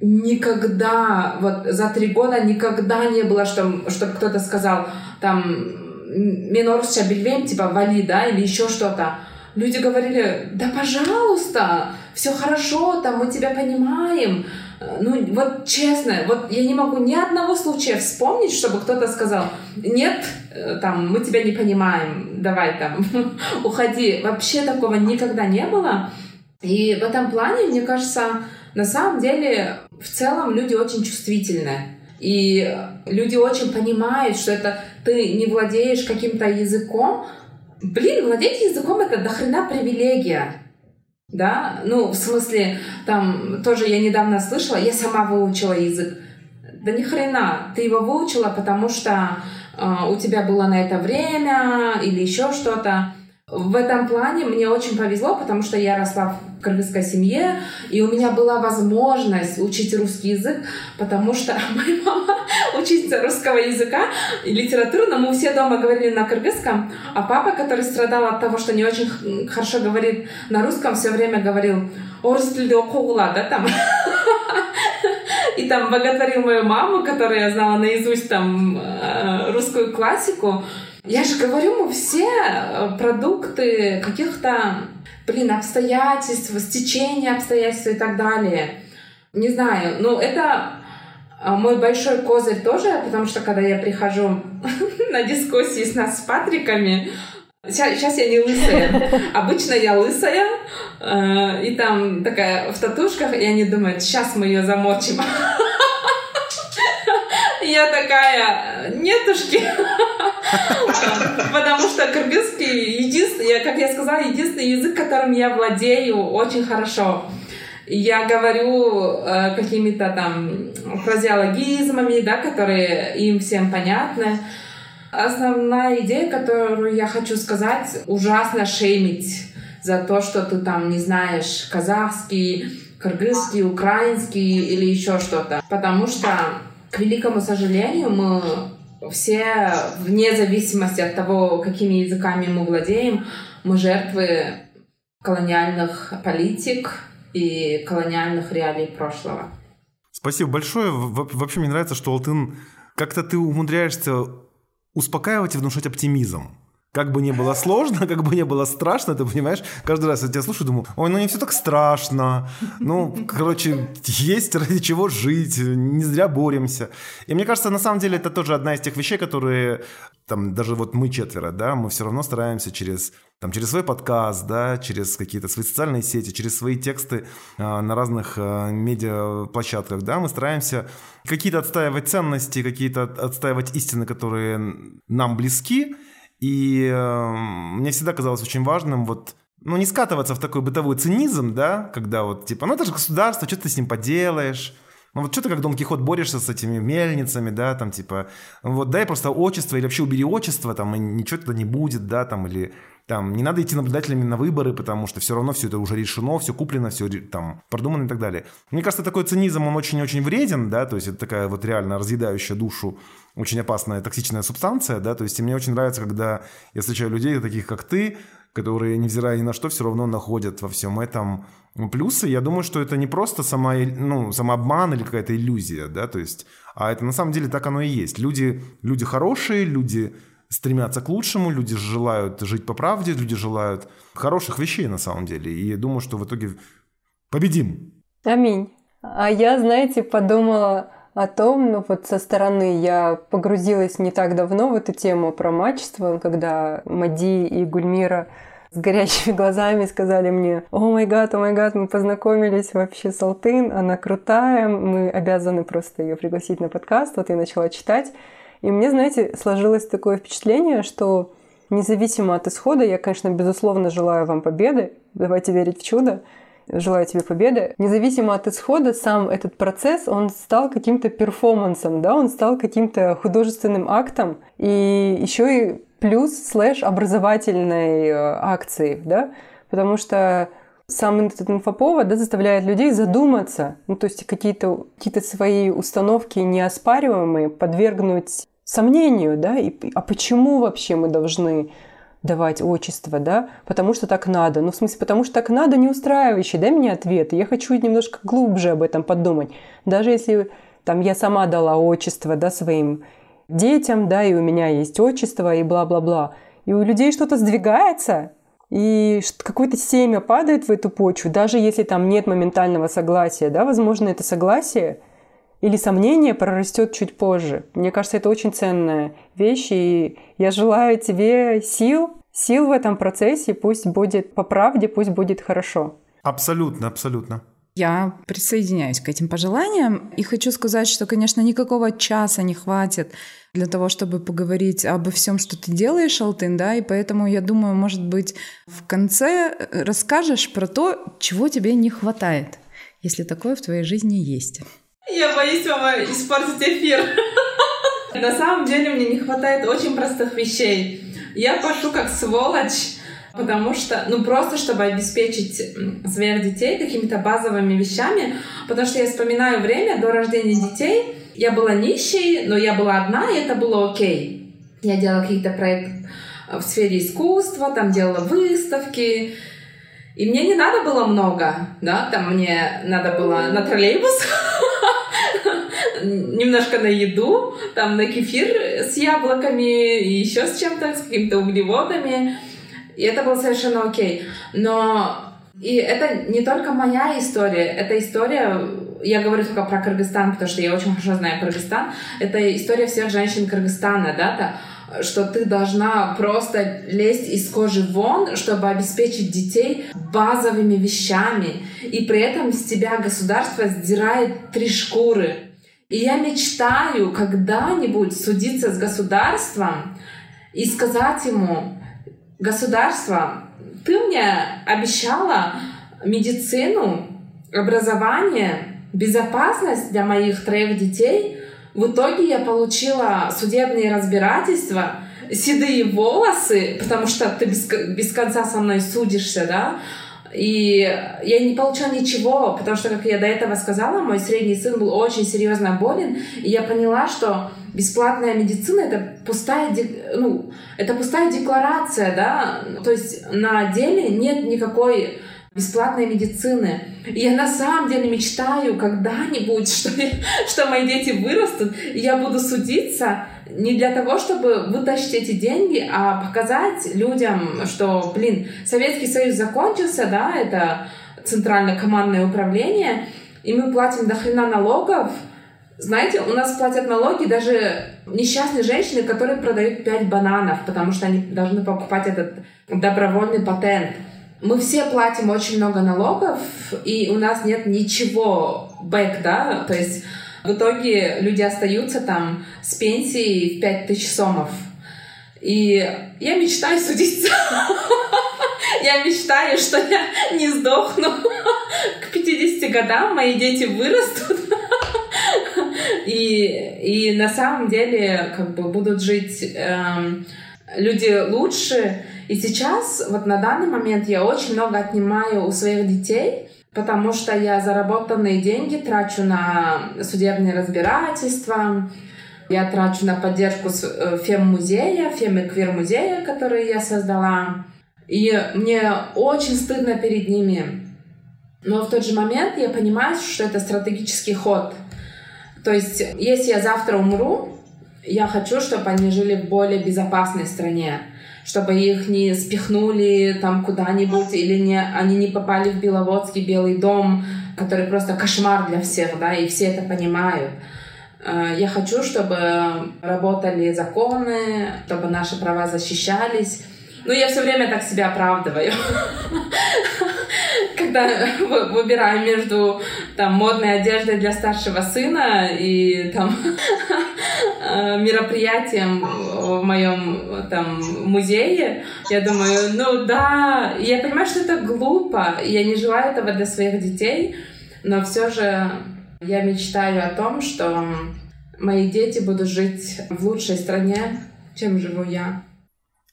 S2: никогда, вот за три года никогда не было, что, чтобы кто-то сказал, там, минорсча бельвем, типа, вали, да, или еще что-то. Люди говорили, да, пожалуйста, все хорошо, там, мы тебя понимаем. Ну, вот честно, вот я не могу ни одного случая вспомнить, чтобы кто-то сказал, нет, э, там, мы тебя не понимаем, давай там, (laughs) уходи. Вообще такого никогда не было. И в этом плане, мне кажется, на самом деле, в целом люди очень чувствительны. И люди очень понимают, что это ты не владеешь каким-то языком. Блин, владеть языком это дохрена привилегия. Да, ну, в смысле, там тоже я недавно слышала, я сама выучила язык. Да ни хрена, ты его выучила, потому что э, у тебя было на это время или еще что-то. В этом плане мне очень повезло, потому что я росла в кыргызской семье, и у меня была возможность учить русский язык, потому что (laughs) моя мама учительница русского языка и литературы, но мы все дома говорили на кыргызском, а папа, который страдал от того, что не очень хорошо говорит на русском, все время говорил «Орыс да, там. (laughs) И там боготворил мою маму, которая знала наизусть там э, русскую классику. Я же говорю, мы все э, продукты каких-то, блин, обстоятельств, стечения обстоятельств и так далее. Не знаю, ну это э, мой большой козырь тоже, потому что когда я прихожу (laughs) на дискуссии с нас с Патриками, Сейчас, сейчас я не лысая. (laughs) Обычно я лысая, э, и там такая в татушках, и они думают, сейчас мы ее замочим. (laughs) Я такая, нетушки. Потому что кыргызский единственный, как я сказала, единственный язык, которым я владею очень хорошо. Я говорю э, какими-то там фразеологизмами, да, которые им всем понятны. Основная идея, которую я хочу сказать, ужасно шеймить за то, что ты там не знаешь казахский, кыргызский, украинский или еще что-то. Потому что, к великому сожалению, мы все, вне зависимости от того, какими языками мы владеем, мы жертвы колониальных политик и колониальных реалий прошлого.
S4: Спасибо большое. Вообще мне нравится, что Алтын как-то ты умудряешься успокаивать и внушать оптимизм. Как бы не было сложно, (laughs) как бы не было страшно, ты понимаешь, каждый раз я тебя слушаю, думаю, ой, ну не все так страшно, ну, короче, есть ради чего жить, не зря боремся. И мне кажется, на самом деле это тоже одна из тех вещей, которые, там, даже вот мы четверо, да, мы все равно стараемся через, там, через свой подкаст, да, через какие-то свои социальные сети, через свои тексты а, на разных а, медиаплощадках, да, мы стараемся какие-то отстаивать ценности, какие-то отстаивать истины, которые нам близки, и э, мне всегда казалось очень важным вот ну, не скатываться в такой бытовой цинизм, да, когда вот, типа, ну, это же государство, что ты с ним поделаешь, ну вот что ты как Дон Кихот борешься с этими мельницами, да, там типа, вот дай просто отчество или вообще убери отчество, там, и ничего туда не будет, да, там, или там не надо идти наблюдателями на выборы, потому что все равно все это уже решено, все куплено, все там продумано и так далее. Мне кажется, такой цинизм, он очень-очень вреден, да, то есть это такая вот реально разъедающая душу очень опасная токсичная субстанция, да, то есть мне очень нравится, когда я встречаю людей, таких как ты, которые, невзирая ни на что, все равно находят во всем этом плюсы. Я думаю, что это не просто сама, ну, самообман или какая-то иллюзия, да, то есть, а это на самом деле так оно и есть. Люди, люди хорошие, люди стремятся к лучшему, люди желают жить по правде, люди желают хороших вещей на самом деле. И я думаю, что в итоге победим.
S1: Аминь. А я, знаете, подумала о том, ну вот со стороны я погрузилась не так давно в эту тему про мачество, когда Мади и Гульмира с горящими (laughs) глазами сказали мне, о май гад, о май гад, мы познакомились вообще с Алтын, она крутая, мы обязаны просто ее пригласить на подкаст. Вот я начала читать. И мне, знаете, сложилось такое впечатление, что независимо от исхода, я, конечно, безусловно желаю вам победы, давайте верить в чудо, желаю тебе победы. Независимо от исхода, сам этот процесс, он стал каким-то перформансом, да, он стал каким-то художественным актом, и еще и плюс слэш образовательной э, акции, да, потому что сам этот инфоповод да, заставляет людей задуматься, ну, то есть какие-то какие свои установки неоспариваемые подвергнуть сомнению, да, и, а почему вообще мы должны давать отчество, да, потому что так надо. Ну, в смысле, потому что так надо, не устраивающий, дай мне ответ. Я хочу немножко глубже об этом подумать. Даже если там я сама дала отчество, да, своим детям, да, и у меня есть отчество, и бла-бла-бла. И у людей что-то сдвигается, и какое-то семя падает в эту почву, даже если там нет моментального согласия, да, возможно, это согласие – или сомнение прорастет чуть позже. Мне кажется, это очень ценная вещь, и я желаю тебе сил, сил в этом процессе, пусть будет по правде, пусть будет хорошо.
S4: Абсолютно, абсолютно.
S3: Я присоединяюсь к этим пожеланиям и хочу сказать, что, конечно, никакого часа не хватит для того, чтобы поговорить обо всем, что ты делаешь, Алтын, да, и поэтому я думаю, может быть, в конце расскажешь про то, чего тебе не хватает, если такое в твоей жизни есть.
S2: Я боюсь вам испортить эфир. На самом деле мне не хватает очень простых вещей. Я пошу как сволочь, потому что, ну просто чтобы обеспечить своих детей какими-то базовыми вещами, потому что я вспоминаю время до рождения детей, я была нищей, но я была одна, и это было окей. Я делала какие-то проекты в сфере искусства, там делала выставки, и мне не надо было много, да, там мне надо было на троллейбус, (laughs) немножко на еду, там на кефир с яблоками и еще с чем-то, с какими-то углеводами. И это было совершенно окей. Но и это не только моя история, это история, я говорю только про Кыргызстан, потому что я очень хорошо знаю Кыргызстан, это история всех женщин Кыргызстана, да, что ты должна просто лезть из кожи вон, чтобы обеспечить детей базовыми вещами, и при этом с тебя государство сдирает три шкуры. И я мечтаю когда-нибудь судиться с государством и сказать ему, государство, ты мне обещала медицину, образование, безопасность для моих троих детей. В итоге я получила судебные разбирательства, седые волосы, потому что ты без, без конца со мной судишься, да, и я не получила ничего, потому что, как я до этого сказала, мой средний сын был очень серьезно болен, и я поняла, что бесплатная медицина это пустая, ну, это пустая декларация, да, то есть на деле нет никакой бесплатной медицины. И я на самом деле мечтаю когда-нибудь, (laughs) что, что мои дети вырастут, и я буду судиться не для того, чтобы вытащить эти деньги, а показать людям, что, блин, Советский Союз закончился, да, это центральное командное управление, и мы платим до хрена налогов. Знаете, у нас платят налоги даже несчастные женщины, которые продают 5 бананов, потому что они должны покупать этот добровольный патент. Мы все платим очень много налогов, и у нас нет ничего бэк, да, то есть в итоге люди остаются там с пенсией в 5000 сомов. И я мечтаю судиться. (laughs) Я мечтаю, что я не сдохну к 50 годам, мои дети вырастут. И, и на самом деле как бы будут жить эм, люди лучше. И сейчас, вот на данный момент, я очень много отнимаю у своих детей, потому что я заработанные деньги трачу на судебные разбирательства, я трачу на поддержку э, фем-музея, фем-эквир-музея, который я создала. И мне очень стыдно перед ними. Но в тот же момент я понимаю, что это стратегический ход. То есть, если я завтра умру, я хочу, чтобы они жили в более безопасной стране чтобы их не спихнули там куда-нибудь или не, они не попали в Беловодский Белый дом, который просто кошмар для всех, да, и все это понимают. Э, я хочу, чтобы работали законы, чтобы наши права защищались. Ну, я все время так себя оправдываю. Когда выбираю между там, модной одеждой для старшего сына и там э, мероприятием в моем там музее, я думаю, ну да, я понимаю, что это глупо, я не желаю этого для своих детей, но все же я мечтаю о том, что мои дети будут жить в лучшей стране, чем живу я.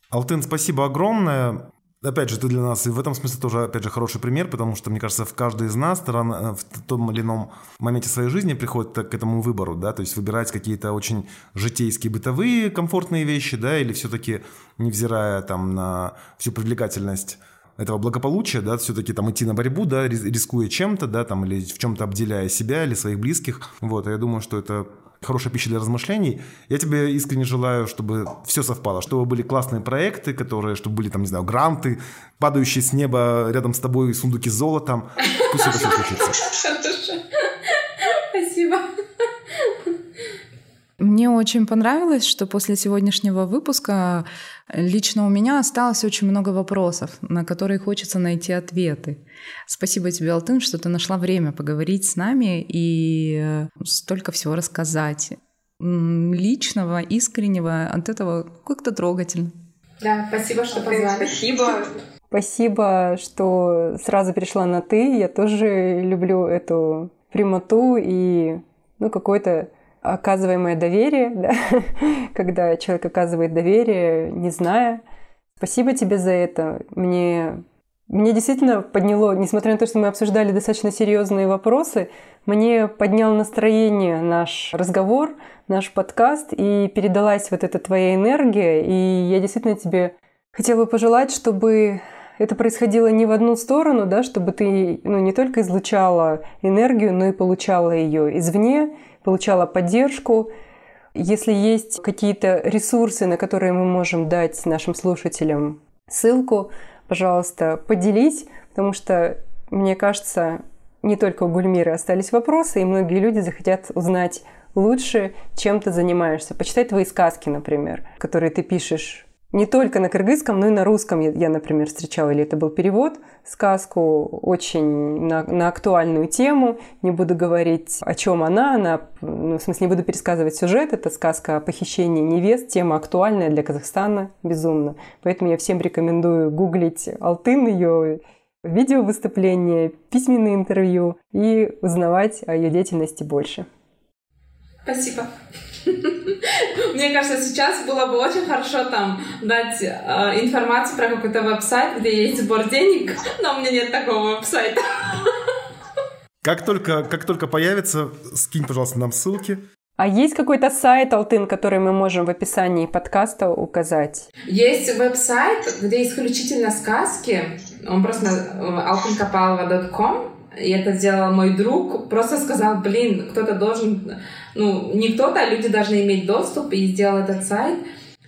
S4: Алтын, спасибо огромное. Опять же, ты для нас и в этом смысле тоже, опять же, хороший пример, потому что, мне кажется, в каждый из нас в том или ином моменте своей жизни приходит к этому выбору, да, то есть выбирать какие-то очень житейские, бытовые, комфортные вещи, да, или все-таки, невзирая там на всю привлекательность этого благополучия, да, все-таки там идти на борьбу, да, рискуя чем-то, да, там, или в чем-то обделяя себя или своих близких. Вот, я думаю, что это хорошая пища для размышлений. Я тебе искренне желаю, чтобы все совпало, чтобы были классные проекты, которые, чтобы были там, не знаю, гранты, падающие с неба рядом с тобой сундуки с золотом. Пусть это все случится.
S2: Спасибо.
S3: Мне очень понравилось, что после сегодняшнего выпуска лично у меня осталось очень много вопросов, на которые хочется найти ответы. Спасибо тебе, Алтын, что ты нашла время поговорить с нами и э, столько всего рассказать. Личного, искреннего, от этого как-то трогательно.
S2: Да, спасибо, что позвали.
S1: Спасибо. Спасибо, что сразу перешла на «ты». Я тоже люблю эту прямоту и ну, какой-то оказываемое доверие, да? (laughs) когда человек оказывает доверие, не зная. Спасибо тебе за это. Мне, мне действительно подняло, несмотря на то, что мы обсуждали достаточно серьезные вопросы, мне поднял настроение наш разговор, наш подкаст, и передалась вот эта твоя энергия. И я действительно тебе хотела бы пожелать, чтобы это происходило не в одну сторону, да, чтобы ты ну, не только излучала энергию, но и получала ее извне, получала поддержку. Если есть какие-то ресурсы, на которые мы можем дать нашим слушателям ссылку, пожалуйста, поделись, потому что, мне кажется, не только у Гульмиры остались вопросы, и многие люди захотят узнать лучше, чем ты занимаешься. Почитать твои сказки, например, которые ты пишешь не только на кыргызском, но и на русском я, например, встречала, или это был перевод, сказку очень на, на актуальную тему. Не буду говорить, о чем она, она, ну, в смысле, не буду пересказывать сюжет. Это сказка о похищении невест, тема актуальная для Казахстана, безумно. Поэтому я всем рекомендую гуглить Алтын, ее видео выступления, письменные интервью и узнавать о ее деятельности больше.
S2: Спасибо. (laughs) Мне кажется, сейчас было бы очень хорошо там дать э, информацию про какой-то веб-сайт, где есть сбор денег, (laughs) но у меня нет такого веб-сайта.
S4: Как только, как только появится, скинь, пожалуйста, нам ссылки.
S1: А есть какой-то сайт, Алтын, который мы можем в описании подкаста указать?
S2: Есть веб-сайт, где исключительно сказки. Он просто altynkapalova.com. И это сделал мой друг. Просто сказал, блин, кто-то должен ну, не кто-то, а люди должны иметь доступ и сделал этот сайт.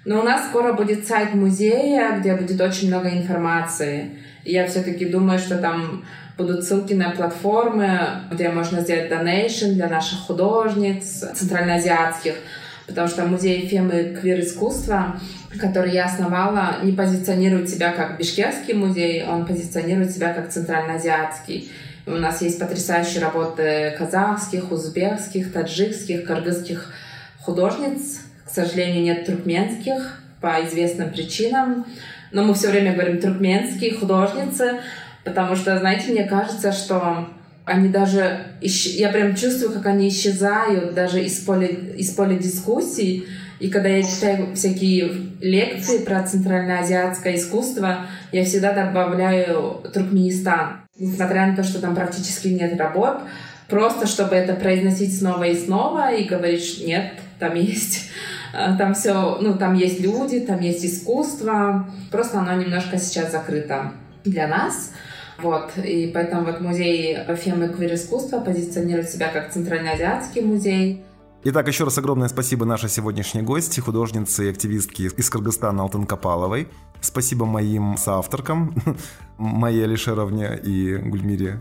S2: Но у нас скоро будет сайт музея, где будет очень много информации. И я все-таки думаю, что там будут ссылки на платформы, где можно сделать донейшн для наших художниц центральноазиатских, потому что музей Фемы квир-искусства, который я основала, не позиционирует себя как бишкекский музей, он позиционирует себя как центральноазиатский. У нас есть потрясающие работы казахских, узбекских, таджикских, кыргызских художниц. К сожалению, нет туркменских по известным причинам. Но мы все время говорим туркменские художницы, потому что, знаете, мне кажется, что они даже... Я прям чувствую, как они исчезают даже из поля, из поля дискуссий. И когда я читаю всякие лекции про центральноазиатское искусство, я всегда добавляю Туркменистан несмотря на то, что там практически нет работ, просто чтобы это произносить снова и снова и говорить, нет, там есть э, там все, ну, там есть люди, там есть искусство, просто оно немножко сейчас закрыто для нас. Вот, и поэтому вот музей Фемы квир искусства позиционирует себя как центральноазиатский музей.
S4: Итак, еще раз огромное спасибо нашей сегодняшней гости, художнице и активистке из Кыргызстана Алтын Капаловой. Спасибо моим соавторкам, (laughs) моей Алишеровне и Гульмире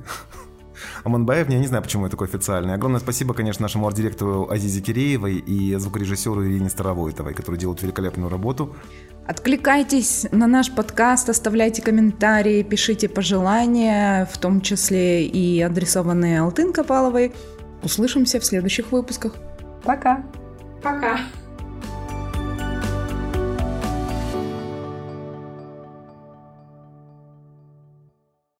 S4: Аманбаевне. Я не знаю, почему я такой официальный. Огромное спасибо, конечно, нашему арт-директору Азизе Киреевой и звукорежиссеру Ирине Старовойтовой, которые делают великолепную работу.
S3: Откликайтесь на наш подкаст, оставляйте комментарии, пишите пожелания, в том числе и адресованные Алтын Копаловой. Услышимся в следующих выпусках.
S1: Пока!
S2: Пока!